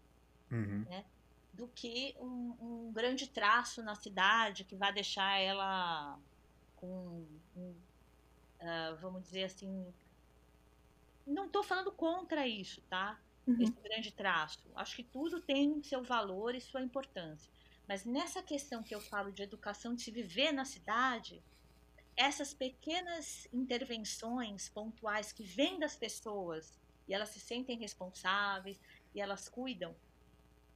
uhum. né, do que um, um, grande traço na cidade que vai deixar ela com, um, uh, vamos dizer assim, não estou falando contra isso, tá? Uhum. Esse grande traço. Acho que tudo tem seu valor e sua importância. Mas nessa questão que eu falo de educação, de se viver na cidade, essas pequenas intervenções pontuais que vêm das pessoas e elas se sentem responsáveis e elas cuidam,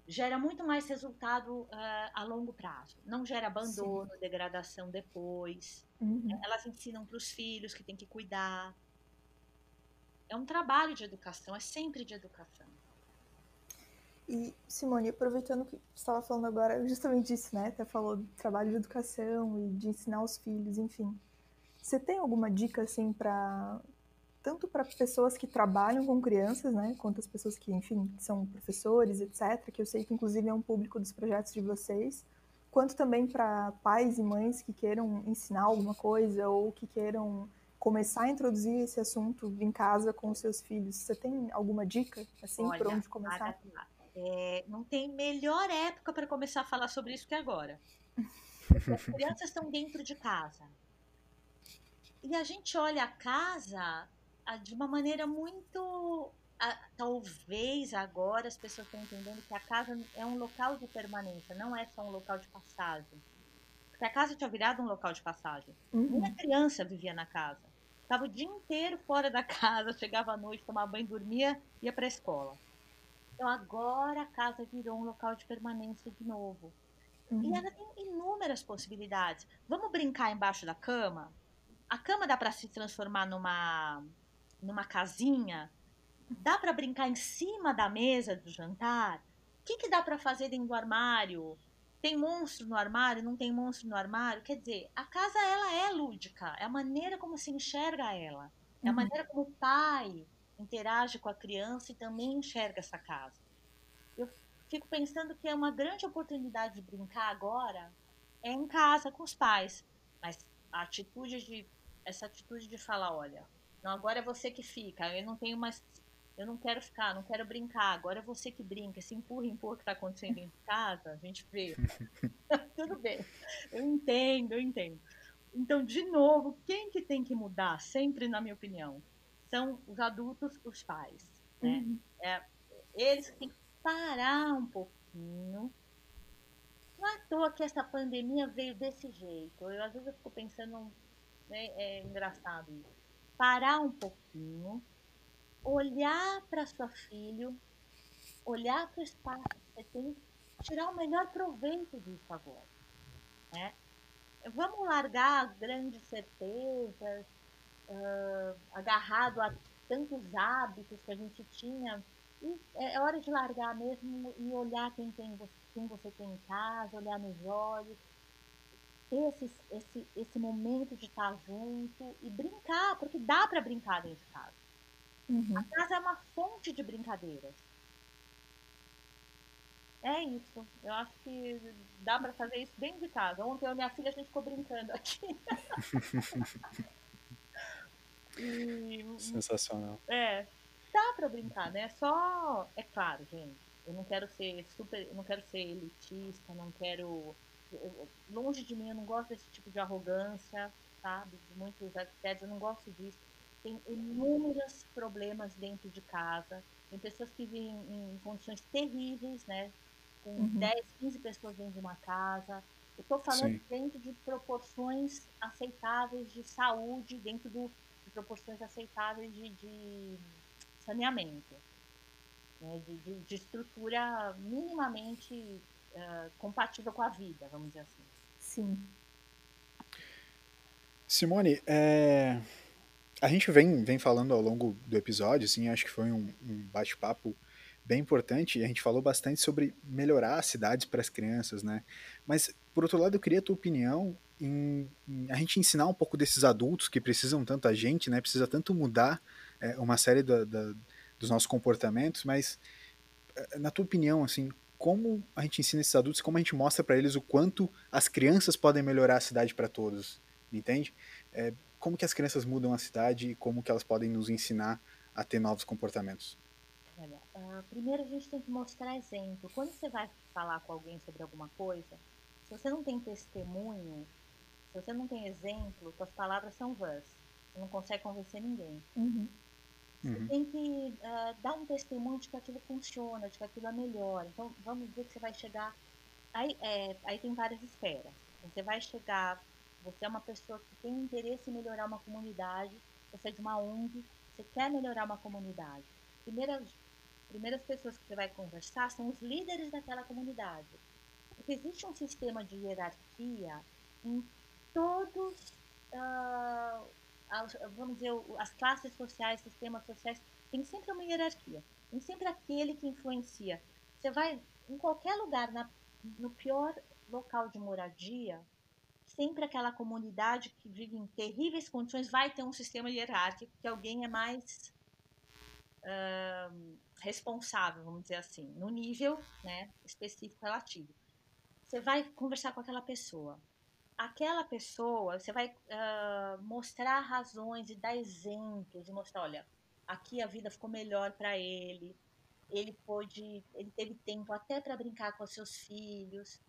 gera muito mais resultado uh, a longo prazo. Não gera abandono, Sim. degradação depois. Uhum. Elas ensinam para os filhos que tem que cuidar. É um trabalho de educação, é sempre de educação.
E, Simone, aproveitando que você estava falando agora justamente disso, né? Até falou do trabalho de educação e de ensinar os filhos, enfim. Você tem alguma dica, assim, para tanto para pessoas que trabalham com crianças, né, quanto as pessoas que, enfim, são professores, etc., que eu sei que inclusive é um público dos projetos de vocês, quanto também para pais e mães que queiram ensinar alguma coisa ou que queiram começar a introduzir esse assunto em casa com os seus filhos. Você tem alguma dica, assim, por onde começar? Agatha,
é, não tem melhor época para começar a falar sobre isso que agora. As crianças estão dentro de casa. E a gente olha a casa de uma maneira muito. talvez agora as pessoas estão entendendo que a casa é um local de permanência, não é só um local de passagem. porque a casa tinha virado um local de passagem.
Uhum.
Minha criança vivia na casa. Estava o dia inteiro fora da casa, chegava à noite, tomava banho, dormia, ia para a escola. Então agora a casa virou um local de permanência de novo.
Uhum.
E ela tem inúmeras possibilidades. Vamos brincar embaixo da cama? A cama dá para se transformar numa numa casinha? Dá para brincar em cima da mesa do jantar? O que, que dá para fazer dentro do armário? Tem monstro no armário? Não tem monstro no armário? Quer dizer, a casa ela é lúdica, é a maneira como se enxerga ela, é a
Uhum.
maneira como o pai interage com a criança e também enxerga essa casa. Eu fico pensando que é uma grande oportunidade de brincar agora é em casa com os pais, mas a atitude de essa atitude de falar, olha, não, agora é você que fica, eu não tenho mais eu não quero ficar, não quero brincar, agora é você que brinca, esse empurra, empurra que está acontecendo de casa, a gente vê. Tudo bem, eu entendo, eu entendo. Então, de novo, quem que tem que mudar, sempre na minha opinião, são os adultos, os pais. Né?
Uhum.
É, eles têm que parar um pouquinho. Não é à toa que essa pandemia veio desse jeito. Eu, às vezes eu fico pensando, né, é engraçado isso. Parar um pouquinho, olhar para sua filho, olhar para o espaço que você tem, tirar o melhor proveito disso agora. Né? Vamos largar grandes certezas, uh, agarrado a tantos hábitos que a gente tinha. E é hora de largar mesmo e olhar quem, tem, quem você tem em casa, olhar nos olhos, ter esse, esse, esse momento de estar junto e brincar, porque dá para brincar dentro de casa.
Uhum.
A casa é uma fonte de brincadeiras. É isso. Eu acho que dá para fazer isso dentro de casa. Ontem eu e minha filha a gente ficou brincando aqui.
e, Sensacional.
É, dá para brincar, né? Só, é claro, gente. Eu não quero ser super, eu não quero ser elitista, não quero eu, longe de mim, eu não gosto desse tipo de arrogância, sabe? De muitos arquitetos, eu não gosto disso. Tem inúmeros problemas dentro de casa. Tem pessoas que vivem em condições terríveis, né? Com uhum. 10, 15 pessoas dentro de uma casa. Eu estou falando Sim. dentro de proporções aceitáveis de saúde, dentro do, proporções aceitáveis de, de saneamento. Né? De, de, de, estrutura minimamente uh, compatível com a vida, vamos dizer assim.
Sim.
Simone, é, a gente vem, vem falando ao longo do episódio, assim, acho que foi um, um bate-papo bem importante, a gente falou bastante sobre melhorar as cidades para as crianças, né? Mas, por outro lado, eu queria a tua opinião em, em, a gente ensinar um pouco desses adultos que precisam tanto a gente, né? Precisa tanto mudar é, uma série da, da, dos nossos comportamentos, mas, na tua opinião, assim, como a gente ensina esses adultos, como a gente mostra para eles o quanto as crianças podem melhorar a cidade para todos, entende? É, como que as crianças mudam a cidade e como que elas podem nos ensinar a ter novos comportamentos?
Olha, uh, primeiro a gente tem que mostrar exemplo. Quando você vai falar com alguém sobre alguma coisa, se você não tem testemunho, se você não tem exemplo, suas palavras são vãs. Você não consegue convencer ninguém.
Uhum.
Você uhum. tem que uh, dar um testemunho de que aquilo funciona, de que aquilo é melhor. Então, vamos dizer que você vai chegar. Aí, é, aí tem várias esferas. Você vai chegar você é uma pessoa que tem interesse em melhorar uma comunidade, você é de uma ONG, você quer melhorar uma comunidade. Primeiras, primeiras pessoas que você vai conversar são os líderes daquela comunidade. Porque existe um sistema de hierarquia em todos, uh, vamos dizer, as classes sociais, sistemas sociais, tem sempre uma hierarquia. Tem sempre aquele que influencia. Você vai em qualquer lugar, na, no pior local de moradia, sempre aquela comunidade que vive em terríveis condições vai ter um sistema hierárquico que alguém é mais uh, responsável, vamos dizer assim, no nível né, específico relativo. Você vai conversar com aquela pessoa. Aquela pessoa, você vai uh, mostrar razões e dar exemplos e mostrar, olha, aqui a vida ficou melhor para ele. Ele pôde, ele teve tempo até para brincar com os seus filhos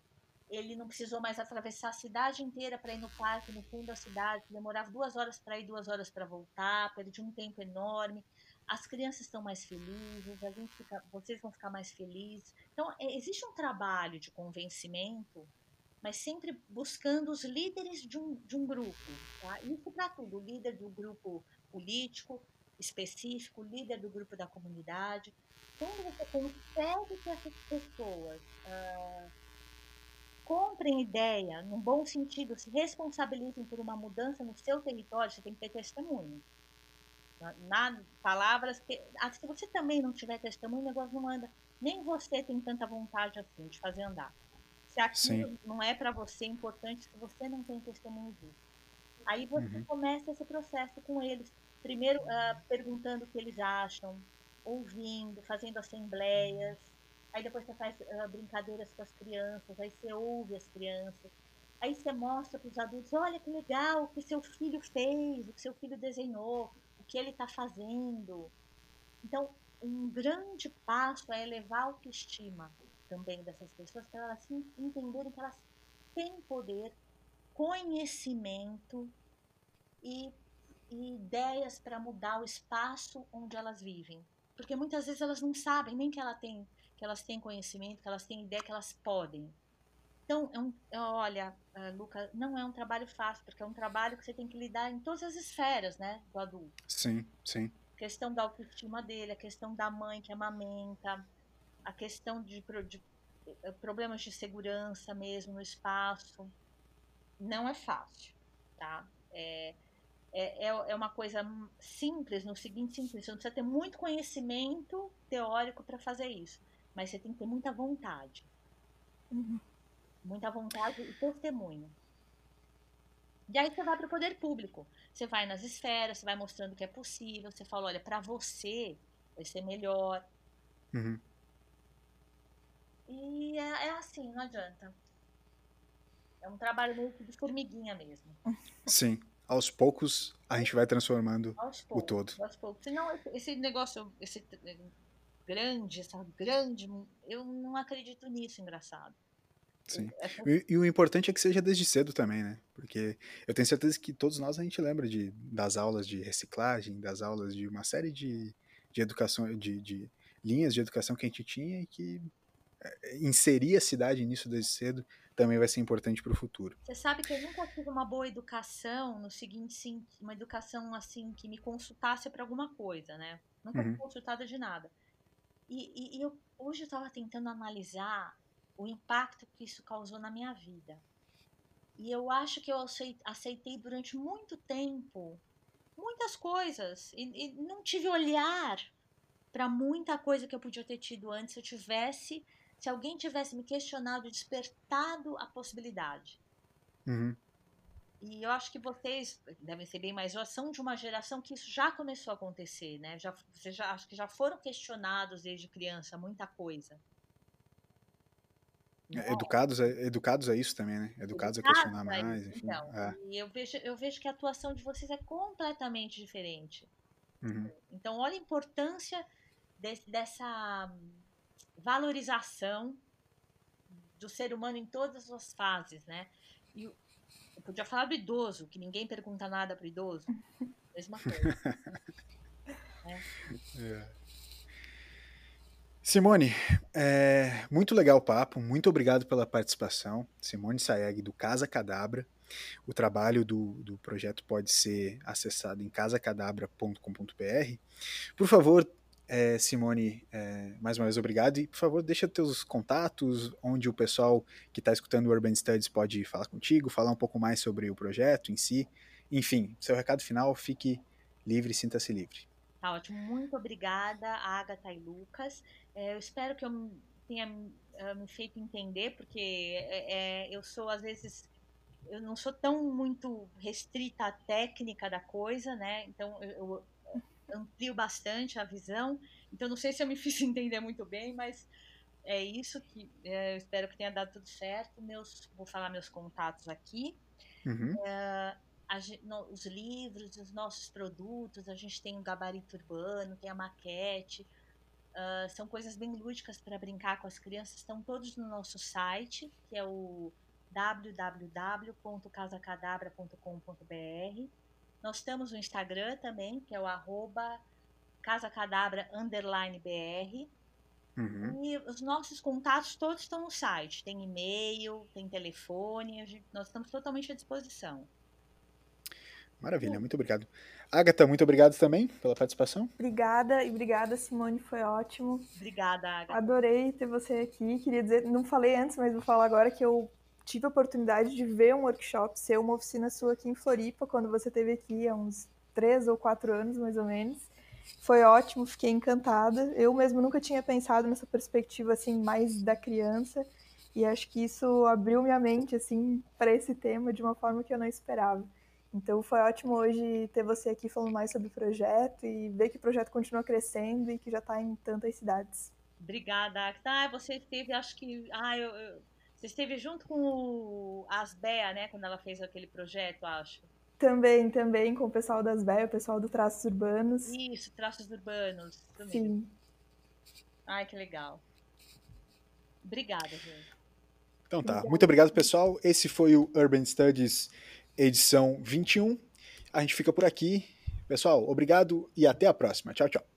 ele não precisou mais atravessar a cidade inteira para ir no parque no fundo da cidade, demorava duas horas para ir, duas horas para voltar, perdi um tempo enorme. As crianças estão mais felizes, a gente fica, vocês vão ficar mais felizes. Então, é, existe um trabalho de convencimento mas sempre buscando os líderes de um, de um grupo. Tá? Isso para tudo: o líder do grupo político específico, o líder do grupo da comunidade. Quando você consegue que essas pessoas uh, comprem ideia, num bom sentido, se responsabilizem por uma mudança no seu território, você tem que ter testemunho. Na, palavras que. Ah, se você também não tiver testemunho, o negócio não anda. Nem você tem tanta vontade assim de fazer andar. Se aquilo Sim. não é para você importante, se você não tem testemunho disso. Aí você uhum. começa esse processo com eles. Primeiro, uh, perguntando o que eles acham, ouvindo, fazendo assembleias. Aí depois você faz uh, brincadeiras com as crianças, aí você ouve as crianças. Aí você mostra para os adultos: olha que legal o que seu filho fez, o que seu filho desenhou, que ele está fazendo. Então, um grande passo é elevar a autoestima também dessas pessoas, para elas entenderem que elas têm poder, conhecimento e, e ideias para mudar o espaço onde elas vivem. Porque muitas vezes elas não sabem nem que, ela tem, que elas têm conhecimento, que elas têm ideia, que elas podem. Então, é um, é, olha, uh, Luca, não é um trabalho fácil, porque é um trabalho que você tem que lidar em todas as esferas, né, do adulto.
Sim, sim.
A questão da autoestima dele, a questão da mãe que amamenta, a questão de, de eh, problemas de segurança mesmo no espaço. Não é fácil, tá? É, é, é, é uma coisa simples, no seguinte simples, você não precisa ter muito conhecimento teórico para fazer isso, mas você tem que ter muita vontade. Uhum. Muita vontade e testemunho. E aí você vai para o poder público. Você vai nas esferas, você vai mostrando que é possível, você fala, olha, para você vai ser melhor. Uhum. E é, é, assim, não adianta. É um trabalho meio que de formiguinha mesmo.
Sim. Aos poucos a gente vai transformando poucos, o todo.
Aos poucos. Senão, esse negócio, esse grande, essa grande. Eu não acredito nisso, engraçado.
Sim. É e, e, o importante é que seja desde cedo também, né? Porque eu tenho certeza que todos nós a gente lembra de, das aulas de reciclagem, das aulas de uma série de, de educação, de, de linhas de educação que a gente tinha e que inserir a cidade nisso desde cedo também vai ser importante para o futuro.
Você sabe que eu nunca tive uma boa educação, no seguinte, sim, uma educação assim que me consultasse para alguma coisa, né? Nunca uhum. fui consultada de nada. E, e, e eu, hoje eu estava tentando analisar o impacto que isso causou na minha vida. E eu acho que eu aceitei durante muito tempo muitas coisas e, e não tive olhar para muita coisa que eu podia ter tido antes se eu tivesse se alguém tivesse me questionado, despertado a possibilidade. Uhum. E eu acho que vocês devem ser bem mais são de uma geração que isso já começou a acontecer, né? Já, vocês já, acho que já foram questionados desde criança muita coisa.
É, educados, é, educados a isso também, né? Educados, educados a questionar mais, enfim. Então,
é. E eu vejo, eu vejo que a atuação de vocês é completamente diferente. Uhum. Então, olha a importância desse, dessa valorização do ser humano em todas as suas fases, né? E eu podia falar do idoso, que ninguém pergunta nada pro idoso. Mesma coisa.
é. É. Simone, é, muito legal o papo, muito obrigado pela participação. Simone Saeg, do Casa Cadabra. O trabalho do, do projeto pode ser acessado em casacadabra.com.br. Por favor, é, Simone, é, mais uma vez obrigado. E, por favor, deixa teus contatos, onde o pessoal que está escutando o Urban Studies pode falar contigo, falar um pouco mais sobre o projeto em si. Enfim, seu recado final, fique livre, sinta-se livre.
Tá ótimo. Muito obrigada, Agatha e Lucas. É, eu espero que eu tenha uh, me feito entender, porque é, é, eu sou, às vezes, eu não sou tão muito restrita à técnica da coisa, né? Então, eu, eu amplio bastante a visão. Então, não sei se eu me fiz entender muito bem, mas é isso que é, eu espero que tenha dado tudo certo. Meus, vou falar meus contatos aqui. Uhum. É, a, no, os livros, os nossos produtos, a gente tem o gabarito urbano, tem a maquete. Uh, são coisas bem lúdicas para brincar com as crianças. Estão todos no nosso site, que é o www.casacadabra.com.br. Nós temos o Instagram também, que é o arroba casacadabra underline BR. Uhum. E os nossos contatos todos estão no site. Tem e-mail, tem telefone, gente, nós estamos totalmente à disposição.
Maravilha, muito obrigado. Agatha, muito obrigado também pela participação.
Obrigada e obrigada, Simone, foi ótimo.
Obrigada, Agatha.
Adorei ter você aqui. Queria dizer, não falei antes, mas vou falar agora que eu tive a oportunidade de ver um workshop, ser uma oficina sua aqui em Floripa, quando você esteve aqui há uns três ou quatro anos, mais ou menos. Foi ótimo, fiquei encantada. Eu mesmo nunca tinha pensado nessa perspectiva assim mais da criança e acho que isso abriu minha mente assim para esse tema de uma forma que eu não esperava. Então foi ótimo hoje ter você aqui falando mais sobre o projeto e ver que o projeto continua crescendo e que já está em tantas cidades.
Obrigada. Ah, você esteve, acho que, ah, eu, eu, você esteve junto com o Asbea, né, quando ela fez aquele projeto, acho.
Também, também, com o pessoal das BEA, o pessoal do Traços Urbanos.
Isso, Traços Urbanos. Também.
Sim.
Ai, que legal. Obrigada, gente.
Então tá, Obrigada. muito obrigado, pessoal. Esse foi o Urban Studies edição 21. A gente fica por aqui. Pessoal, obrigado e até a próxima. Tchau, tchau.